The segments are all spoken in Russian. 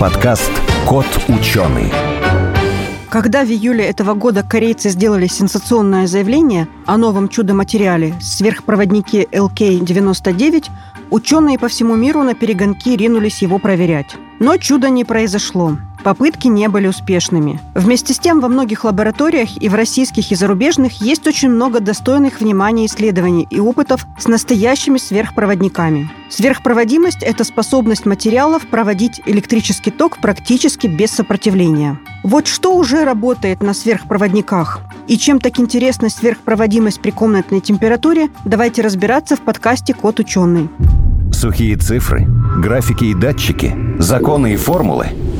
подкаст «Кот ученый». Когда в июле этого года корейцы сделали сенсационное заявление о новом чудо-материале сверхпроводнике LK-99, ученые по всему миру на перегонки ринулись его проверять. Но чуда не произошло. Попытки не были успешными. Вместе с тем, во многих лабораториях и в российских и зарубежных есть очень много достойных внимания исследований и опытов с настоящими сверхпроводниками. Сверхпроводимость – это способность материалов проводить электрический ток практически без сопротивления. Вот что уже работает на сверхпроводниках и чем так интересна сверхпроводимость при комнатной температуре, давайте разбираться в подкасте «Кот ученый». Сухие цифры, графики и датчики, законы и формулы –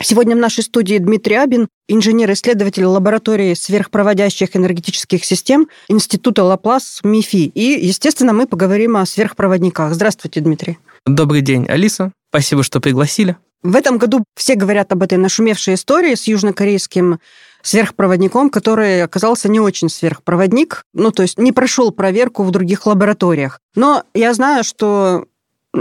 Сегодня в нашей студии Дмитрий Абин, инженер-исследователь лаборатории сверхпроводящих энергетических систем Института Лаплас МИФИ. И, естественно, мы поговорим о сверхпроводниках. Здравствуйте, Дмитрий. Добрый день, Алиса. Спасибо, что пригласили. В этом году все говорят об этой нашумевшей истории с южнокорейским сверхпроводником, который оказался не очень сверхпроводник, ну, то есть не прошел проверку в других лабораториях. Но я знаю, что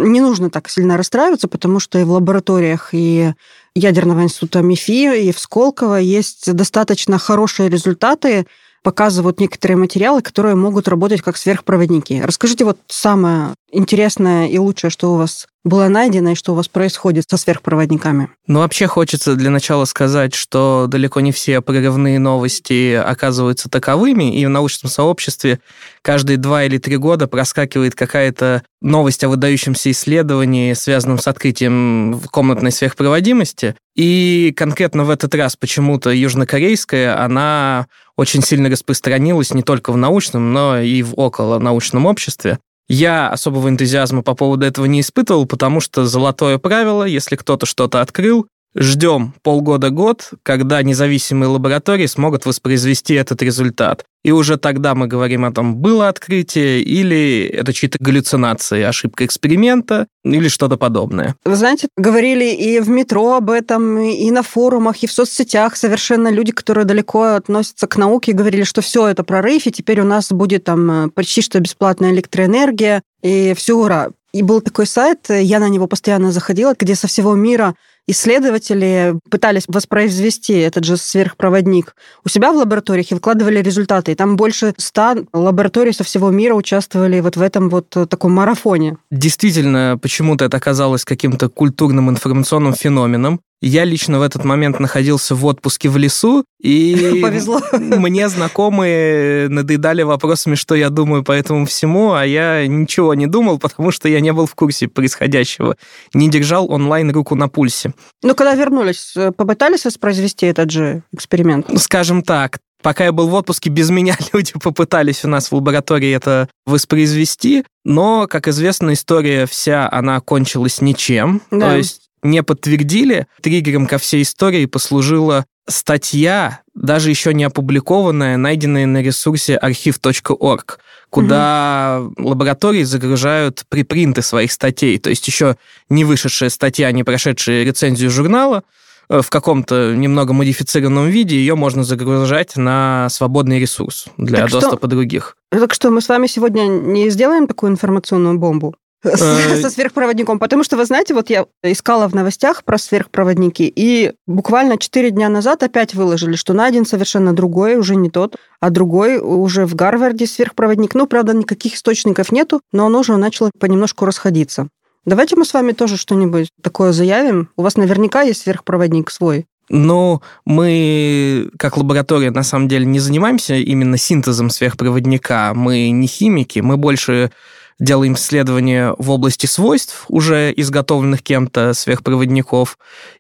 не нужно так сильно расстраиваться, потому что и в лабораториях, и ядерного института МИФИ, и в Сколково есть достаточно хорошие результаты, показывают некоторые материалы, которые могут работать как сверхпроводники. Расскажите вот самое интересное и лучшее, что у вас было найдено и что у вас происходит со сверхпроводниками? Ну, вообще хочется для начала сказать, что далеко не все прорывные новости оказываются таковыми, и в научном сообществе каждые два или три года проскакивает какая-то новость о выдающемся исследовании, связанном с открытием комнатной сверхпроводимости. И конкретно в этот раз почему-то южнокорейская, она очень сильно распространилась не только в научном, но и в около научном обществе. Я особого энтузиазма по поводу этого не испытывал, потому что золотое правило, если кто-то что-то открыл, Ждем полгода-год, когда независимые лаборатории смогут воспроизвести этот результат. И уже тогда мы говорим о том, было открытие или это чьи-то галлюцинации, ошибка эксперимента или что-то подобное. Вы знаете, говорили и в метро об этом, и на форумах, и в соцсетях совершенно люди, которые далеко относятся к науке, говорили, что все это прорыв, и теперь у нас будет там э, почти что бесплатная электроэнергия, и все ура. И был такой сайт, я на него постоянно заходила, где со всего мира исследователи пытались воспроизвести этот же сверхпроводник у себя в лабораториях и выкладывали результаты. И там больше ста лабораторий со всего мира участвовали вот в этом вот таком марафоне. Действительно, почему-то это оказалось каким-то культурным информационным феноменом. Я лично в этот момент находился в отпуске в лесу, и Повезло. мне знакомые надоедали вопросами, что я думаю по этому всему, а я ничего не думал, потому что я не был в курсе происходящего, не держал онлайн руку на пульсе. Ну, когда вернулись, э, попытались воспроизвести этот же эксперимент? Ну, скажем так, Пока я был в отпуске, без меня люди попытались у нас в лаборатории это воспроизвести, но, как известно, история вся, она кончилась ничем. Да. То есть не подтвердили. Триггером ко всей истории послужила статья, даже еще не опубликованная, найденная на ресурсе архив.орг, куда угу. лаборатории загружают припринты своих статей, то есть еще не вышедшая статья, не прошедшая рецензию журнала, э, в каком-то немного модифицированном виде ее можно загружать на свободный ресурс для так доступа что, других. Так что мы с вами сегодня не сделаем такую информационную бомбу? Э, со сверхпроводником. Потому что, вы знаете, вот я искала в новостях про сверхпроводники, и буквально 4 дня назад опять выложили, что найден совершенно другой, уже не тот, а другой уже в Гарварде сверхпроводник. Ну, правда, никаких источников нету, но он уже начал понемножку расходиться. Давайте мы с вами тоже что-нибудь такое заявим. У вас наверняка есть сверхпроводник свой. Но мы, как лаборатория, на самом деле не занимаемся именно синтезом сверхпроводника. Мы не химики, мы больше делаем исследования в области свойств уже изготовленных кем-то сверхпроводников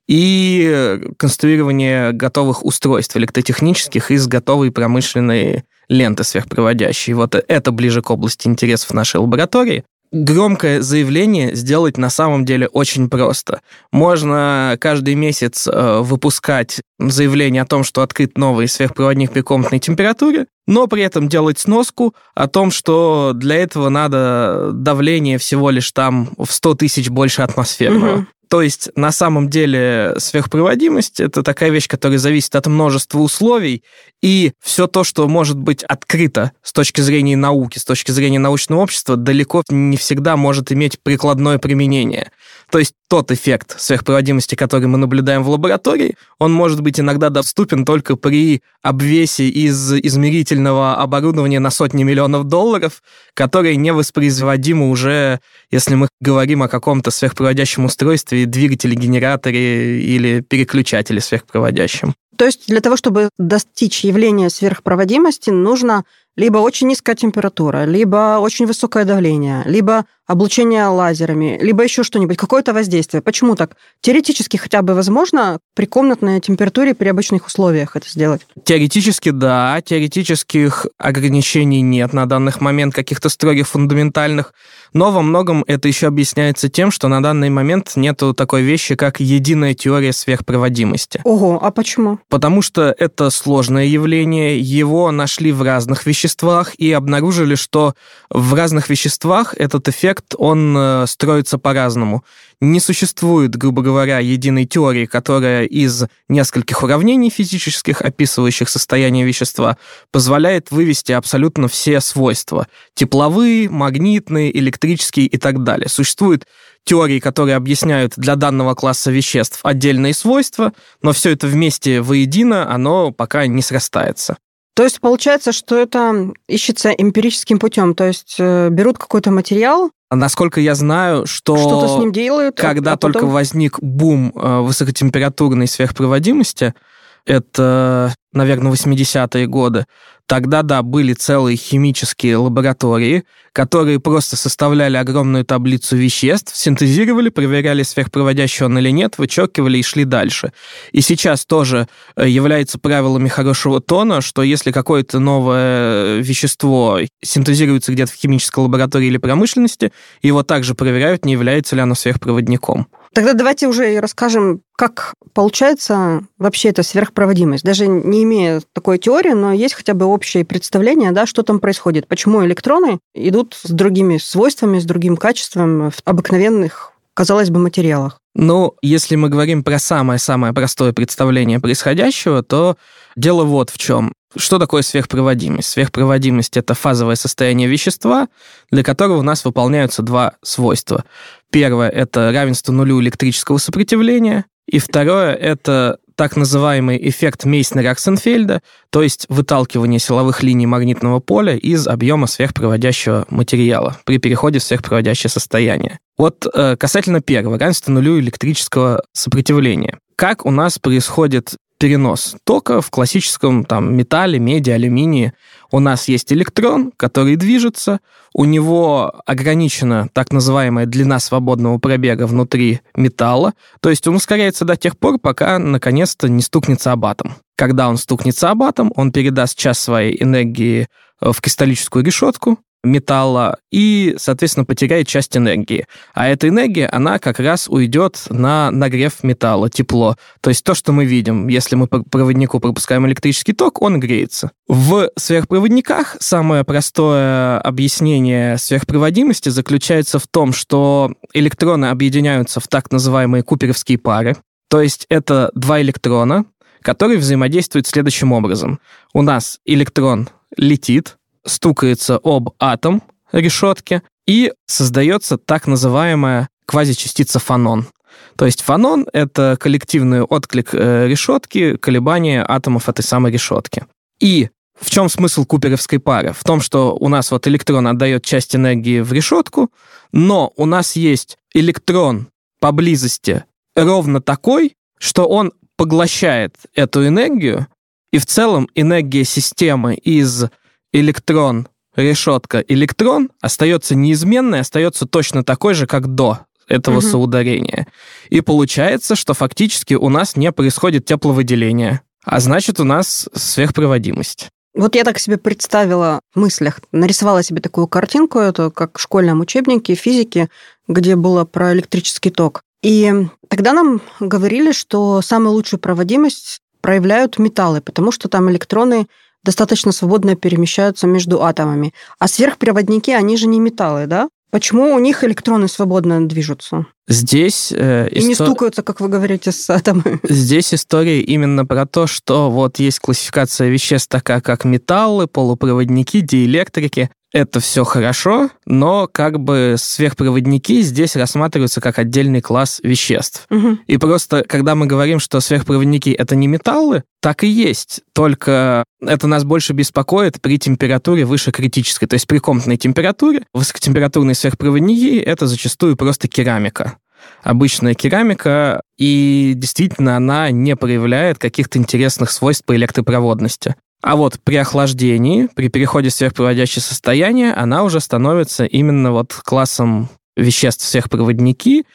и конструирование готовых устройств электротехнических из готовой промышленной ленты сверхпроводящей. Вот это ближе к области интересов нашей лаборатории. Громкое заявление сделать на самом деле очень просто. Можно каждый месяц э, выпускать заявление о том, что открыт новый сверхпроводник при комнатной температуре, но при этом делать сноску о том, что для этого надо давление всего лишь там в 100 тысяч больше атмосферного. Угу. То есть на самом деле сверхпроводимость это такая вещь, которая зависит от множества условий, и все то, что может быть открыто с точки зрения науки, с точки зрения научного общества, далеко не всегда может иметь прикладное применение. То есть тот эффект сверхпроводимости, который мы наблюдаем в лаборатории, он может быть иногда доступен только при обвесе из измерительного оборудования на сотни миллионов долларов, которое невоспроизводимо уже, если мы говорим о каком-то сверхпроводящем устройстве, двигателе, генераторе или переключателе сверхпроводящем. То есть для того, чтобы достичь явления сверхпроводимости, нужно либо очень низкая температура, либо очень высокое давление, либо облучение лазерами, либо еще что-нибудь, какое-то воздействие. Почему так? Теоретически хотя бы возможно при комнатной температуре при обычных условиях это сделать? Теоретически да, теоретических ограничений нет на данный момент, каких-то строгих фундаментальных, но во многом это еще объясняется тем, что на данный момент нету такой вещи, как единая теория сверхпроводимости. Ого, а почему? Потому что это сложное явление, его нашли в разных веществах и обнаружили, что в разных веществах этот эффект, он э, строится по-разному. Не существует, грубо говоря, единой теории, которая из нескольких уравнений физических, описывающих состояние вещества, позволяет вывести абсолютно все свойства. Тепловые, магнитные, электрические и так далее. Существуют теории, которые объясняют для данного класса веществ отдельные свойства, но все это вместе воедино, оно пока не срастается. То есть получается, что это ищется эмпирическим путем, то есть э, берут какой-то материал. Насколько я знаю, что что-то с ним делают, а когда а потом... только возник бум э, высокотемпературной сверхпроводимости, это, наверное, 80-е годы, Тогда, да, были целые химические лаборатории, которые просто составляли огромную таблицу веществ, синтезировали, проверяли сверхпроводящий он или нет, вычеркивали и шли дальше. И сейчас тоже э, является правилами хорошего тона, что если какое-то новое вещество синтезируется где-то в химической лаборатории или промышленности, его также проверяют, не является ли оно сверхпроводником. Тогда давайте уже и расскажем, как получается вообще эта сверхпроводимость. Даже не имея такой теории, но есть хотя бы общее представление, да, что там происходит. Почему электроны идут с другими свойствами, с другим качеством в обыкновенных, казалось бы, материалах. Ну, если мы говорим про самое-самое простое представление происходящего, то дело вот в чем. Что такое сверхпроводимость? Сверхпроводимость – это фазовое состояние вещества, для которого у нас выполняются два свойства. Первое – это равенство нулю электрического сопротивления, и второе – это так называемый эффект Мейснера-Аксенфельда, то есть выталкивание силовых линий магнитного поля из объема сверхпроводящего материала при переходе в сверхпроводящее состояние. Вот э, касательно первого, равенство нулю электрического сопротивления. Как у нас происходит перенос тока в классическом там, металле, меди, алюминии. У нас есть электрон, который движется, у него ограничена так называемая длина свободного пробега внутри металла, то есть он ускоряется до тех пор, пока наконец-то не стукнется об атом. Когда он стукнется об атом, он передаст часть своей энергии э, в кристаллическую решетку, металла и, соответственно, потеряет часть энергии. А эта энергия, она как раз уйдет на нагрев металла, тепло. То есть то, что мы видим, если мы по проводнику пропускаем электрический ток, он греется. В сверхпроводниках самое простое объяснение сверхпроводимости заключается в том, что электроны объединяются в так называемые куперовские пары. То есть это два электрона, которые взаимодействуют следующим образом. У нас электрон летит, стукается об атом решетки, и создается так называемая квазичастица фонон. То есть фонон — это коллективный отклик э, решетки, колебания атомов этой самой решетки. И в чем смысл куперовской пары? В том, что у нас вот электрон отдает часть энергии в решетку, но у нас есть электрон поблизости ровно такой, что он поглощает эту энергию, и в целом энергия системы из электрон, решетка, электрон остается неизменной, остается точно такой же, как до этого угу. соударения. И получается, что фактически у нас не происходит тепловыделение, а значит, у нас сверхпроводимость. Вот я так себе представила в мыслях, нарисовала себе такую картинку, это как в школьном учебнике физики, где было про электрический ток. И тогда нам говорили, что самую лучшую проводимость проявляют металлы, потому что там электроны достаточно свободно перемещаются между атомами. А сверхпроводники, они же не металлы, да? Почему у них электроны свободно движутся? Здесь... Э, И не стукаются, как вы говорите, с атомами. Здесь история именно про то, что вот есть классификация веществ такая, как металлы, полупроводники, диэлектрики это все хорошо, но как бы сверхпроводники здесь рассматриваются как отдельный класс веществ. Угу. И просто, когда мы говорим, что сверхпроводники это не металлы, так и есть. Только это нас больше беспокоит при температуре выше критической. То есть при комнатной температуре высокотемпературные сверхпроводники это зачастую просто керамика обычная керамика, и действительно она не проявляет каких-то интересных свойств по электропроводности. А вот при охлаждении, при переходе в сверхпроводящее состояние, она уже становится именно вот классом веществ сверхпроводники,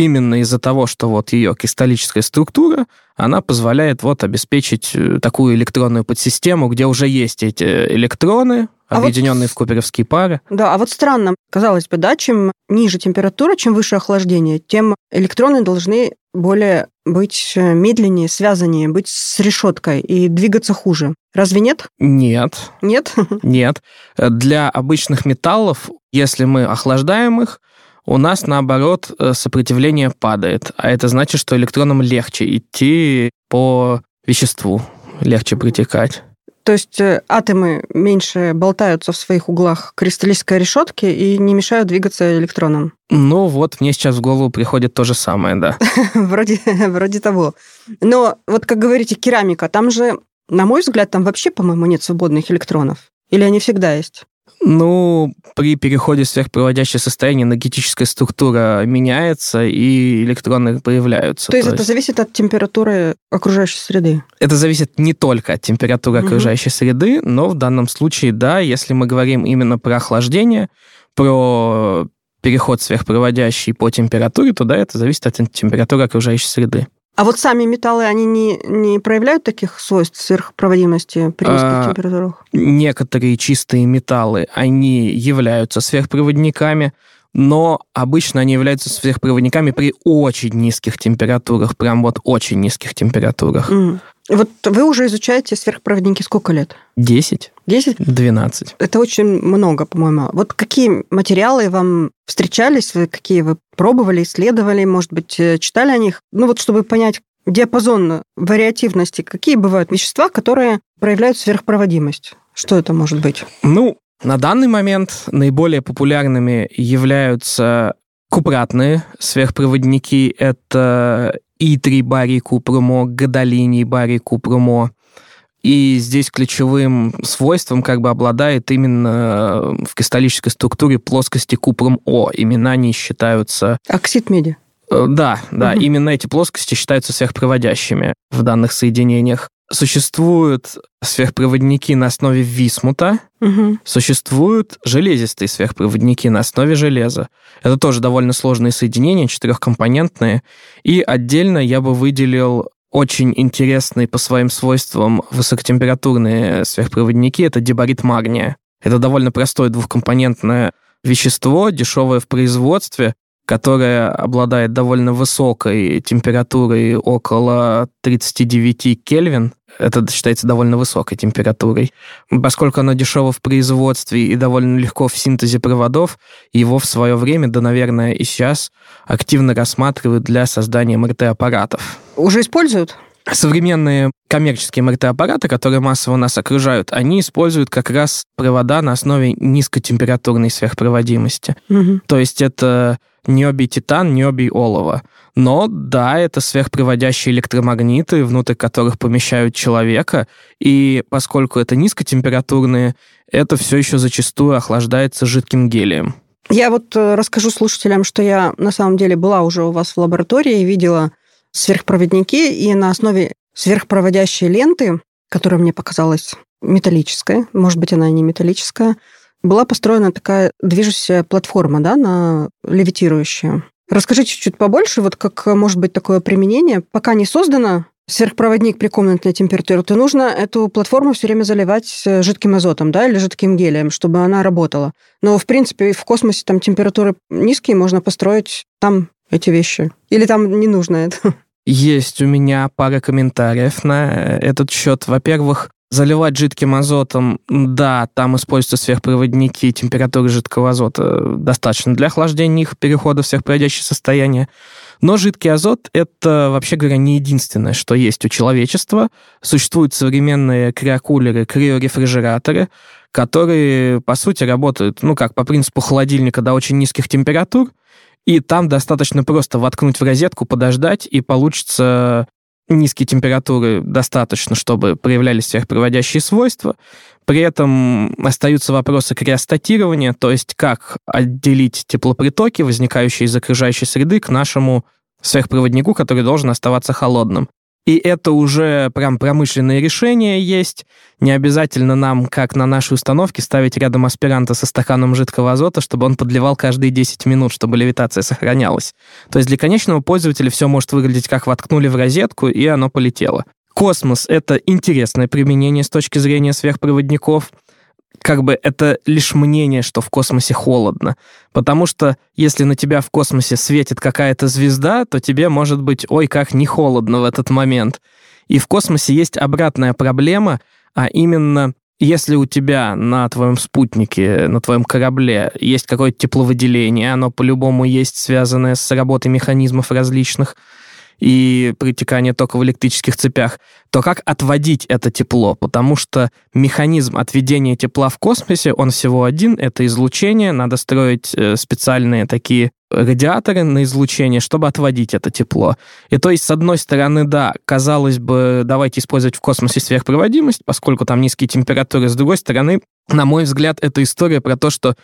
именно из-за того, что вот ее кристаллическая структура, она позволяет вот обеспечить э, такую электронную подсистему, где уже есть эти электроны, объединенные а вот, в куперовские пары. Да, а вот странно, казалось бы, да, чем ниже температура, чем выше охлаждение, тем электроны должны более быть э, медленнее, связаннее, быть с решеткой и двигаться хуже. Разве нет? Нет. Нет? Нет. Для обычных металлов, если мы охлаждаем их, у нас, наоборот, э, сопротивление падает. А это значит, что электронам легче идти по веществу, легче притекать. То есть э, атомы меньше болтаются в своих углах кристаллической решетки и не мешают двигаться электронам. Ну вот, мне сейчас в голову приходит то же самое, да. вроде, вроде того. Но вот как говорите, керамика, там же, на мой взгляд, там вообще, по-моему, нет свободных электронов. Или они всегда есть? Ну, при переходе в сверхпроводящее состояние энергетическая структура меняется, и электроны появляются. То, то есть, это зависит от температуры окружающей среды? Это зависит не только от температуры угу. окружающей среды, но в данном случае, да, если мы говорим именно про охлаждение, про переход сверхпроводящий по температуре, то да, это зависит от температуры окружающей среды. А вот сами металлы, они не, не проявляют таких свойств сверхпроводимости при низких а, температурах? Некоторые чистые металлы, они являются сверхпроводниками, но обычно они являются сверхпроводниками при очень низких температурах, прям вот очень низких температурах. Mm. Вот вы уже изучаете сверхпроводники сколько лет? Десять. Десять? Двенадцать. Это очень много, по-моему. Вот какие материалы вам встречались, вы, какие вы пробовали, исследовали, может быть, э, читали о них? Ну вот, чтобы понять диапазон вариативности, какие бывают вещества, которые проявляют сверхпроводимость? Что это может быть? Ну, на данный момент наиболее популярными являются купратные сверхпроводники. Это и3 барий купрумо, гадолиний барий купрумо. И здесь ключевым свойством как бы обладает именно в кристаллической структуре плоскости купрум О. Именно они считаются... Оксид меди. Э, да, да, угу. именно эти плоскости считаются сверхпроводящими в данных соединениях. Существуют сверхпроводники на основе висмута, угу. существуют железистые сверхпроводники на основе железа. Это тоже довольно сложные соединения, четырехкомпонентные. И отдельно я бы выделил очень интересные по своим свойствам высокотемпературные сверхпроводники. Это дебарит магния. Это довольно простое двухкомпонентное вещество, дешевое в производстве, которая обладает довольно высокой температурой, около 39 Кельвин. Это считается довольно высокой температурой. Поскольку оно дешево в производстве и довольно легко в синтезе проводов, его в свое время, да, наверное, и сейчас активно рассматривают для создания МРТ-аппаратов. Уже используют? Современные коммерческие МРТ-аппараты, которые массово нас окружают, они используют как раз провода на основе низкотемпературной сверхпроводимости. Угу. То есть это ниобий титан, ниобий олово. Но да, это сверхпроводящие электромагниты, внутрь которых помещают человека, и поскольку это низкотемпературные, это все еще зачастую охлаждается жидким гелием. Я вот э, расскажу слушателям, что я на самом деле была уже у вас в лаборатории и видела сверхпроводники, и на основе сверхпроводящей ленты, которая мне показалась металлическая, может быть, она и не металлическая, была построена такая движущаяся платформа, да, на левитирующая. Расскажите чуть-чуть побольше, вот как может быть такое применение. Пока не создано сверхпроводник при комнатной температуре, то нужно эту платформу все время заливать э, жидким азотом, да, или жидким гелием, чтобы она работала. Но, в принципе, в космосе там температуры низкие, можно построить там эти вещи. Или там не нужно это? Есть у меня пара комментариев на э, этот счет. Во-первых, заливать жидким азотом, да, там используются сверхпроводники, температуры жидкого азота достаточно для охлаждения их, перехода в сверхпроводящее состояние. Но жидкий азот — это, вообще говоря, не единственное, что есть у человечества. Существуют современные криокулеры, криорефрижераторы, которые, по сути, работают, ну, как по принципу холодильника до очень низких температур, и там достаточно просто воткнуть в розетку, подождать, и получится низкие температуры достаточно, чтобы проявлялись сверхпроводящие свойства. При этом остаются вопросы криостатирования, то есть как отделить теплопритоки, возникающие из окружающей среды, к нашему сверхпроводнику, который должен оставаться холодным. И это уже прям промышленные решения есть. Не обязательно нам, как на нашей установке, ставить рядом аспиранта со стаканом жидкого азота, чтобы он подливал каждые 10 минут, чтобы левитация сохранялась. То есть для конечного пользователя все может выглядеть как воткнули в розетку, и оно полетело. Космос — это интересное применение с точки зрения сверхпроводников — как бы это лишь мнение, что в космосе холодно. Потому что если на тебя в космосе светит какая-то звезда, то тебе может быть, ой, как не холодно в этот момент. И в космосе есть обратная проблема, а именно если у тебя на твоем спутнике, на твоем корабле есть какое-то тепловыделение, оно по-любому есть связанное с работой механизмов различных, и притекание тока в электрических цепях, то как отводить это тепло? Потому что механизм отведения тепла в космосе, он всего один, это излучение, надо строить э, специальные такие радиаторы на излучение, чтобы отводить это тепло. И то есть, с одной стороны, да, казалось бы, давайте использовать в космосе сверхпроводимость, поскольку там низкие температуры. С другой стороны, на мой взгляд, это история про то, что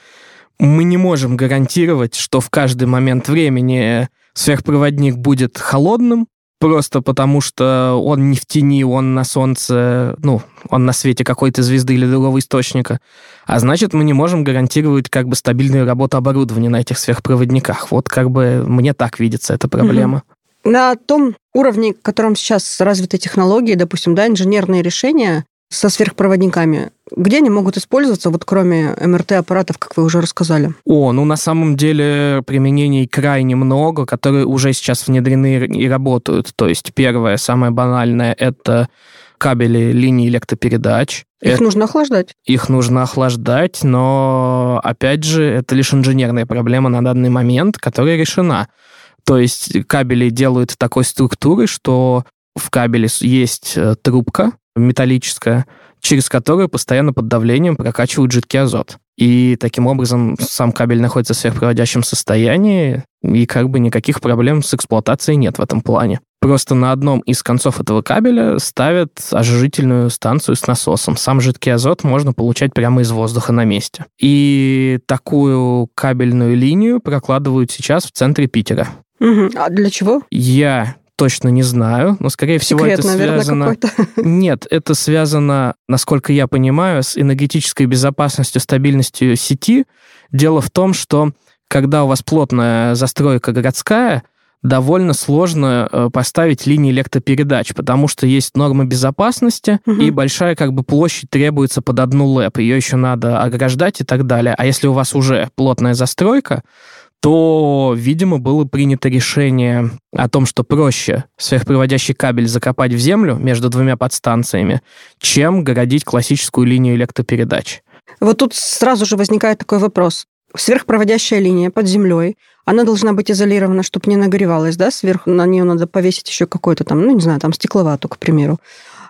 мы не можем гарантировать, что в каждый момент времени сверхпроводник будет холодным, просто потому что он не в тени, он на солнце, ну, он на свете какой-то звезды или другого источника. А значит, мы не можем гарантировать как бы стабильную работу оборудования на этих сверхпроводниках. Вот как бы мне так видится эта проблема. На том уровне, в котором сейчас развиты технологии, допустим, да, инженерные решения, со сверхпроводниками, где они могут использоваться, вот кроме МРТ-аппаратов, как вы уже рассказали? О, ну на самом деле применений крайне много, которые уже сейчас внедрены и работают. То есть первое, самое банальное, это кабели линии электропередач. Их это, нужно охлаждать. Их нужно охлаждать, но, опять же, это лишь инженерная проблема на данный момент, которая решена. То есть кабели делают такой структуры, что в кабеле есть э, трубка, металлическая, через которую постоянно под давлением прокачивают жидкий азот. И таким образом сам кабель находится в сверхпроводящем состоянии, и как бы никаких проблем с эксплуатацией нет в этом плане. Просто на одном из концов этого кабеля ставят ожижительную станцию с насосом. Сам жидкий азот можно получать прямо из воздуха на месте. И такую кабельную линию прокладывают сейчас в центре Питера. Угу. А для чего? Я точно не знаю, но, скорее всего, Секрет, это наверное, связано... Нет, это связано, насколько я понимаю, с энергетической безопасностью, стабильностью сети. Дело в том, что когда у вас плотная застройка городская, довольно сложно э, поставить линии электропередач, потому что есть нормы безопасности, угу. и большая как бы площадь требуется под одну ЛЭП. Ее еще надо ограждать и так далее. А если у вас уже плотная застройка, то, видимо, было принято решение о том, что проще сверхпроводящий кабель закопать в землю между двумя подстанциями, чем городить классическую линию электропередач. Вот тут сразу же возникает такой вопрос. Сверхпроводящая линия под землей, она должна быть изолирована, чтобы не нагревалась, да, сверху на нее надо повесить еще какой-то там, ну, не знаю, там стекловату, к примеру.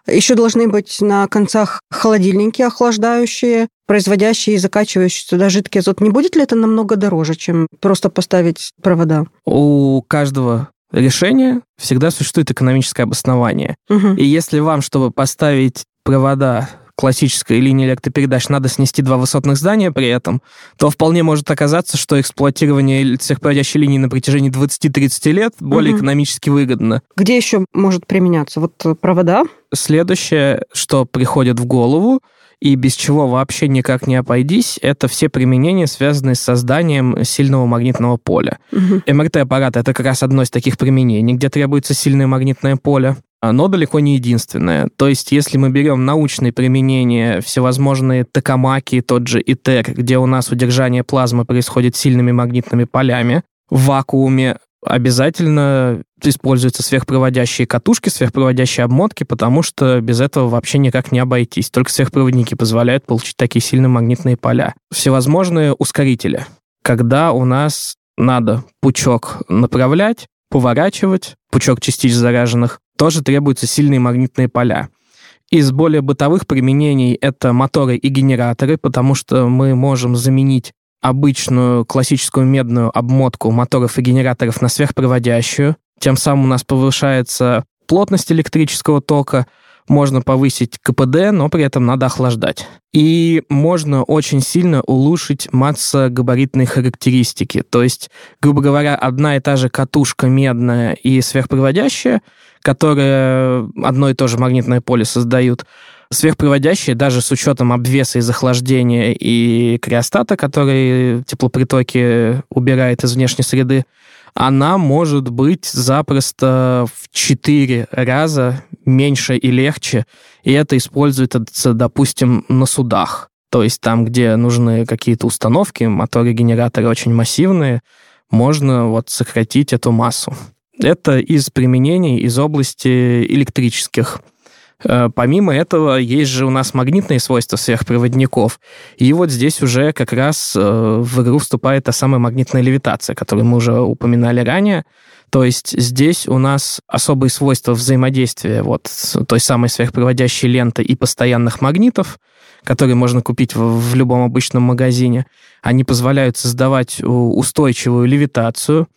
Еще должны быть на концах холодильники охлаждающие, производящие и закачивающие туда жидкий азот. Не будет ли это намного дороже, чем просто поставить провода? У каждого решения всегда существует экономическое обоснование. Угу. И если вам, чтобы поставить провода классической линии электропередач надо снести два высотных здания при этом, то вполне может оказаться, что эксплуатирование сверхпроводящей линии на протяжении 20-30 лет более угу. экономически выгодно. Где еще может применяться? Вот провода? Следующее, что приходит в голову, и без чего вообще никак не обойдись, это все применения, связанные с созданием сильного магнитного поля. Угу. МРТ-аппарат — это как раз одно из таких применений, где требуется сильное магнитное поле. Но далеко не единственное. То есть, если мы берем научные применения, всевозможные токамаки, тот же ИТЕР, где у нас удержание плазмы происходит сильными магнитными полями, в вакууме обязательно используются сверхпроводящие катушки, сверхпроводящие обмотки, потому что без этого вообще никак не обойтись. Только сверхпроводники позволяют получить такие сильные магнитные поля. Всевозможные ускорители. Когда у нас надо пучок направлять, поворачивать, пучок частиц зараженных, тоже требуются сильные магнитные поля. Из более бытовых применений это моторы и генераторы, потому что мы можем заменить обычную классическую медную обмотку моторов и генераторов на сверхпроводящую. Тем самым у нас повышается плотность электрического тока, можно повысить КПД, но при этом надо охлаждать. И можно очень сильно улучшить массогабаритные характеристики. То есть, грубо говоря, одна и та же катушка медная и сверхпроводящая, которые одно и то же магнитное поле создают, Сверхпроводящие, даже с учетом обвеса из охлаждения и криостата, который теплопритоки убирает из внешней среды, она может быть запросто в 4 раза меньше и легче, и это используется, допустим, на судах. То есть там, где нужны какие-то установки, моторы, генераторы очень массивные, можно вот сократить эту массу. Это из применений из области электрических помимо этого, есть же у нас магнитные свойства сверхпроводников. И вот здесь уже как раз э, в игру вступает та самая магнитная левитация, которую мы уже упоминали ранее. То есть здесь у нас особые свойства взаимодействия вот с той самой сверхпроводящей ленты и постоянных магнитов, которые можно купить в, в любом обычном магазине. Они позволяют создавать устойчивую левитацию,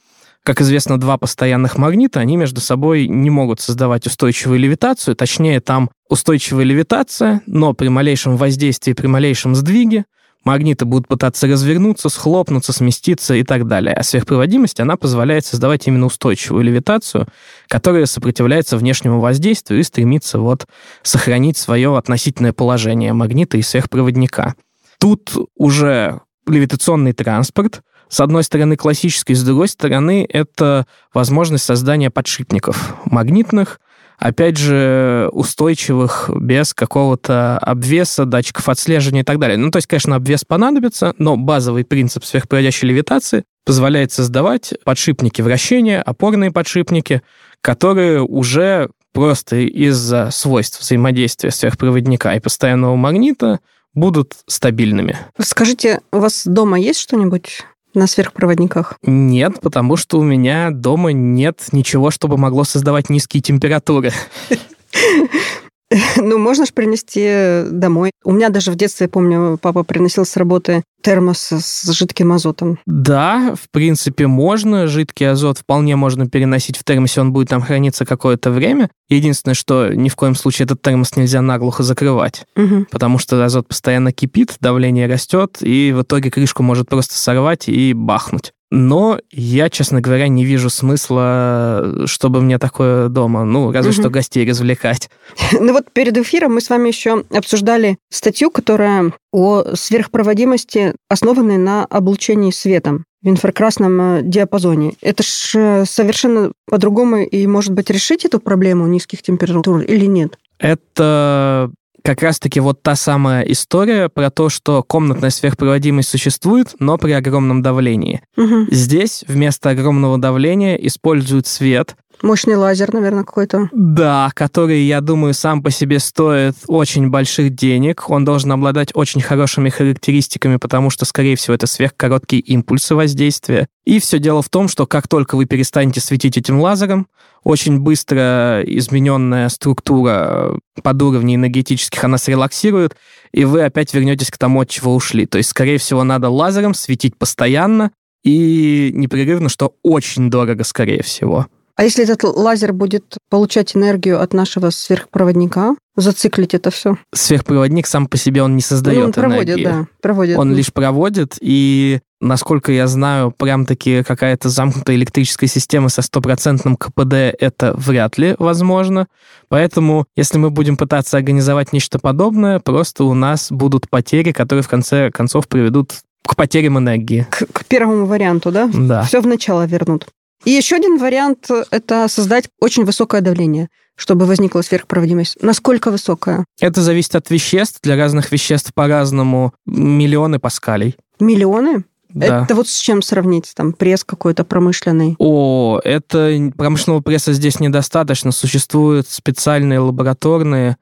как известно, два постоянных магнита, они между собой не могут создавать устойчивую левитацию, точнее, там устойчивая левитация, но при малейшем воздействии, при малейшем сдвиге магниты будут пытаться развернуться, схлопнуться, сместиться и так далее. А сверхпроводимость, она позволяет создавать именно устойчивую левитацию, которая сопротивляется внешнему воздействию и стремится вот сохранить свое относительное положение магнита и сверхпроводника. Тут уже левитационный транспорт, с одной стороны классический, с другой стороны это возможность создания подшипников магнитных, опять же, устойчивых, без какого-то обвеса, датчиков отслеживания и так далее. Ну, то есть, конечно, обвес понадобится, но базовый принцип сверхпроводящей левитации позволяет создавать подшипники вращения, опорные подшипники, которые уже просто из-за свойств взаимодействия сверхпроводника и постоянного магнита будут стабильными. Скажите, у вас дома есть что-нибудь на сверхпроводниках? Нет, потому что у меня дома нет ничего, чтобы могло создавать низкие температуры. Ну, можно же принести домой. У меня даже в детстве, я помню, папа приносил с работы термос с жидким азотом. Да, в принципе, можно. Жидкий азот вполне можно переносить в термосе, он будет там храниться какое-то время. Единственное, что ни в коем случае этот термос нельзя наглухо закрывать, угу. потому что азот постоянно кипит, давление растет, и в итоге крышку может просто сорвать и бахнуть. Но я, честно говоря, не вижу смысла, чтобы мне такое дома, ну, разве угу. что гостей развлекать. Ну вот перед эфиром мы с вами еще обсуждали статью, которая о сверхпроводимости, основанной на облучении светом в инфракрасном э, диапазоне. Это ж э, совершенно по-другому и, может быть, решить эту проблему низких температур или нет? Это как раз-таки вот та самая история про то, что комнатная сверхпроводимость существует, но при огромном давлении. Угу. Здесь вместо огромного давления используют свет, Мощный лазер, наверное, какой-то. Да, который, я думаю, сам по себе стоит очень больших денег. Он должен обладать очень хорошими характеристиками, потому что, скорее всего, это сверхкороткие импульсы воздействия. И все дело в том, что как только вы перестанете светить этим лазером, очень быстро измененная структура подуровней энергетических, она срелаксирует, и вы опять вернетесь к тому, от чего ушли. То есть, скорее всего, надо лазером светить постоянно и непрерывно, что очень дорого, скорее всего. А если этот лазер будет получать энергию от нашего сверхпроводника, зациклить это все? Сверхпроводник сам по себе он не создает ну, он проводит, энергии. да, проводит. Он лишь проводит, и насколько я знаю, прям-таки какая-то замкнутая электрическая система со стопроцентным КПД это вряд ли возможно. Поэтому, если мы будем пытаться организовать нечто подобное, просто у нас будут потери, которые в конце концов приведут к потерям энергии. К, к первому варианту, да? Да. Все в начало вернут. И еще один вариант – это создать очень высокое давление. чтобы возникла сверхпроводимость? Насколько высокая? Это зависит от веществ. Для разных веществ по-разному миллионы паскалей. Миллионы? Да. Это вот с чем сравнить? Там пресс какой-то промышленный? О, это промышленного пресса здесь недостаточно. Существуют специальные лабораторные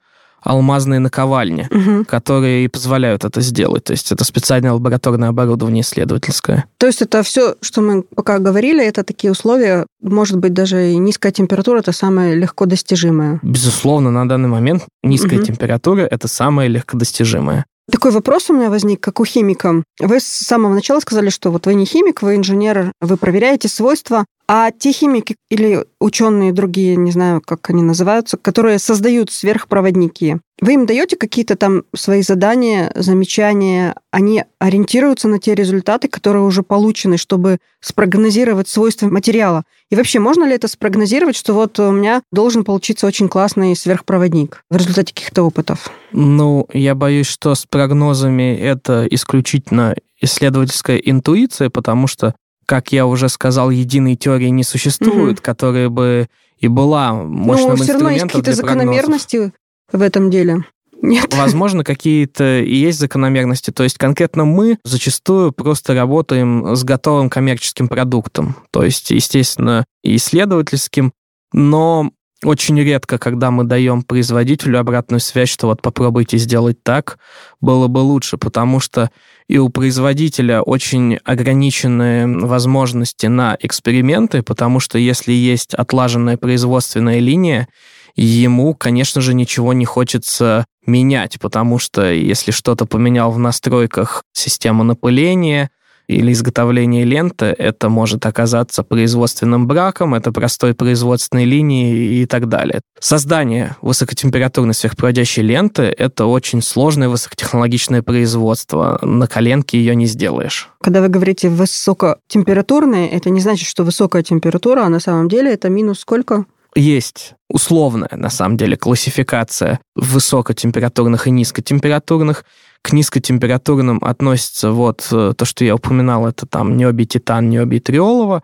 алмазные наковальни, Мгм. которые и позволяют это сделать. То есть это специальное лабораторное оборудование исследовательское. То есть это все, что мы пока говорили, это такие условия, может быть, даже и низкая температура, это самое легко достижимое. Безусловно, на данный момент низкая Мгм. температура – это самое легкодостижимое. Такой вопрос у меня возник, как у химика. Вы с самого начала сказали, что вот вы не химик, вы инженер, вы проверяете свойства, а те химики или ученые другие, не знаю, как они называются, которые создают сверхпроводники, вы им даете какие-то там свои задания, замечания, они ориентируются на те результаты, которые уже получены, чтобы спрогнозировать свойства материала. И вообще, можно ли это спрогнозировать, что вот у меня должен получиться очень классный сверхпроводник в результате каких-то опытов? Ну, я боюсь, что с прогнозами это исключительно исследовательская интуиция, потому что, как я уже сказал, единой теории не существует, которая бы и была мощным ну, все равно есть какие-то закономерности в этом деле. Нет. Возможно, какие-то и есть закономерности. То есть конкретно мы зачастую просто работаем с готовым коммерческим продуктом. То есть, естественно, исследовательским, но очень редко, когда мы даем производителю обратную связь, что вот попробуйте сделать так, было бы лучше, потому что и у производителя очень ограниченные возможности на эксперименты, потому что если есть отлаженная производственная линия, ему, конечно же, ничего не хочется менять, потому что если что-то поменял в настройках системы напыления или изготовления ленты, это может оказаться производственным браком, это простой производственной линии и так далее. Создание высокотемпературной сверхпроводящей ленты — это очень сложное высокотехнологичное производство. На коленке ее не сделаешь. Когда вы говорите высокотемпературные, это не значит, что высокая температура, а на самом деле это минус сколько? есть условная, на самом деле, классификация высокотемпературных и низкотемпературных. К низкотемпературным относится вот э, то, что я упоминал, это там необий титан, необий триолово,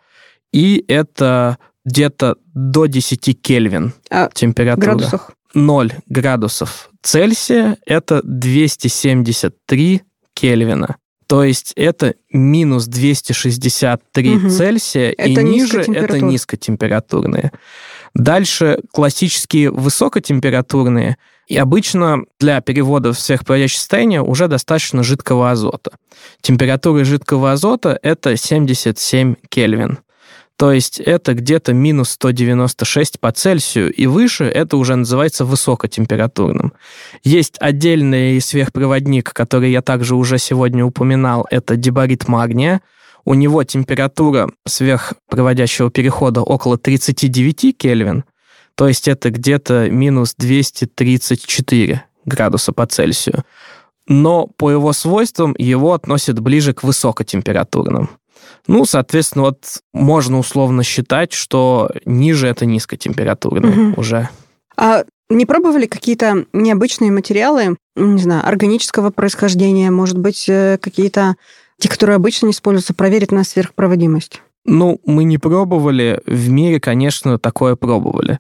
и это где-то до 10 Кельвин А температура. Градусах. 0 градусов Цельсия – это 273 Кельвина. То есть это минус 263 Мгм. Цельсия, и Это ниже это низкотемператур- низкотемпературные. Дальше классические высокотемпературные, и обычно для перевода в сверхпроводящее состояние уже достаточно жидкого азота. Температура жидкого азота – это 77 Кельвин. То есть это где-то минус 196 по Цельсию, и выше это уже называется высокотемпературным. Есть отдельный сверхпроводник, который я также уже сегодня упоминал, это дибарит магния. У него температура сверхпроводящего перехода около 39 Кельвин, то есть это где-то минус 234 градуса по Цельсию. Но по его свойствам его относят ближе к высокотемпературным. Ну, соответственно, вот можно условно считать, что ниже это низкотемпературные Мгм. уже. А не пробовали какие-то необычные материалы, не знаю, органического происхождения, может быть, э, какие-то, те, которые обычно используются, проверить на сверхпроводимость? Ну, мы не пробовали. В мире, конечно, такое пробовали.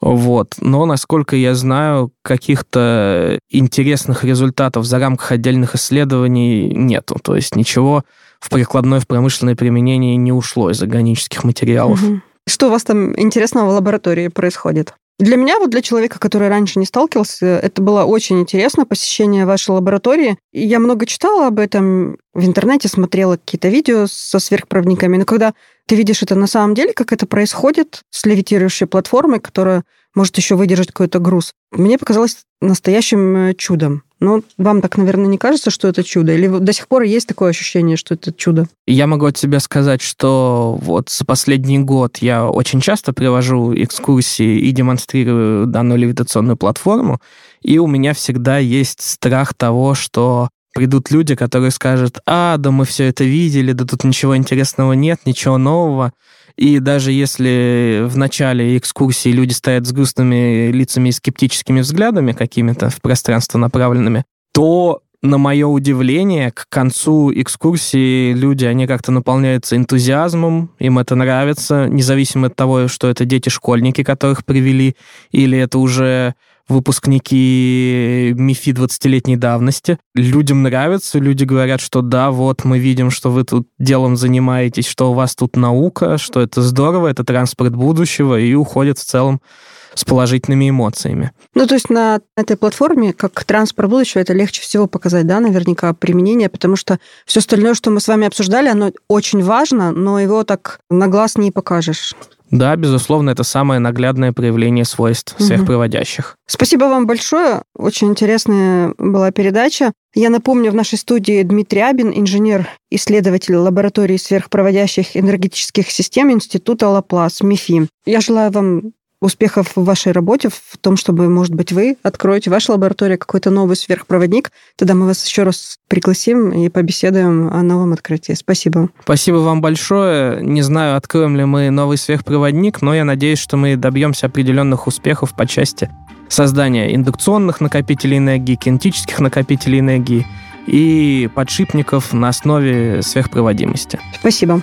Вот. Но, насколько я знаю, каких-то интересных результатов за рамках отдельных исследований нету. То есть ничего в прикладное, в промышленное применение не ушло из органических материалов. Мгм. Что у вас там интересного в лаборатории происходит? Для меня, вот для человека, который раньше не сталкивался, это было очень интересно, посещение вашей лаборатории. Я много читала об этом, в интернете смотрела какие-то видео со сверхпроводниками, но когда ты видишь это на самом деле, как это происходит с левитирующей платформой, которая может еще выдержать какой-то груз, мне показалось настоящим э, чудом. Ну, вам так, наверное, не кажется, что это чудо? Или до сих пор есть такое ощущение, что это чудо? Я могу от себя сказать, что вот за последний год я очень часто привожу экскурсии и демонстрирую данную левитационную платформу, и у меня всегда есть страх того, что придут люди, которые скажут, а, да мы все это видели, да тут ничего интересного нет, ничего нового. И даже если в начале экскурсии люди стоят с грустными лицами и скептическими взглядами какими-то в пространство направленными, то на мое удивление, к концу экскурсии люди, они как-то наполняются энтузиазмом, им это нравится, независимо от того, что это дети-школьники, которых привели, или это уже выпускники МИФИ 20-летней давности. Людям нравится, люди говорят, что да, вот мы видим, что вы тут делом занимаетесь, что у вас тут наука, что это здорово, это транспорт будущего, и уходят в целом с положительными эмоциями. Ну, то есть на этой платформе, как транспорт будущего, это легче всего показать, да, наверняка применение, потому что все остальное, что мы с вами обсуждали, оно очень важно, но его так на глаз не покажешь. Да, безусловно, это самое наглядное проявление свойств угу. сверхпроводящих. Спасибо вам большое. Очень интересная была передача. Я напомню, в нашей студии Дмитрий Абин, инженер-исследователь лаборатории сверхпроводящих энергетических систем Института Лаплас, МИФИ. Я желаю вам успехов в вашей работе, в том, чтобы, может быть, вы откроете в вашей лаборатории какой-то новый сверхпроводник. Тогда мы вас еще раз пригласим и побеседуем о новом открытии. Спасибо. Спасибо вам большое. Не знаю, откроем ли мы новый сверхпроводник, но я надеюсь, что мы добьемся определенных успехов по части создания индукционных накопителей энергии, кинетических накопителей энергии и подшипников на основе сверхпроводимости. Спасибо.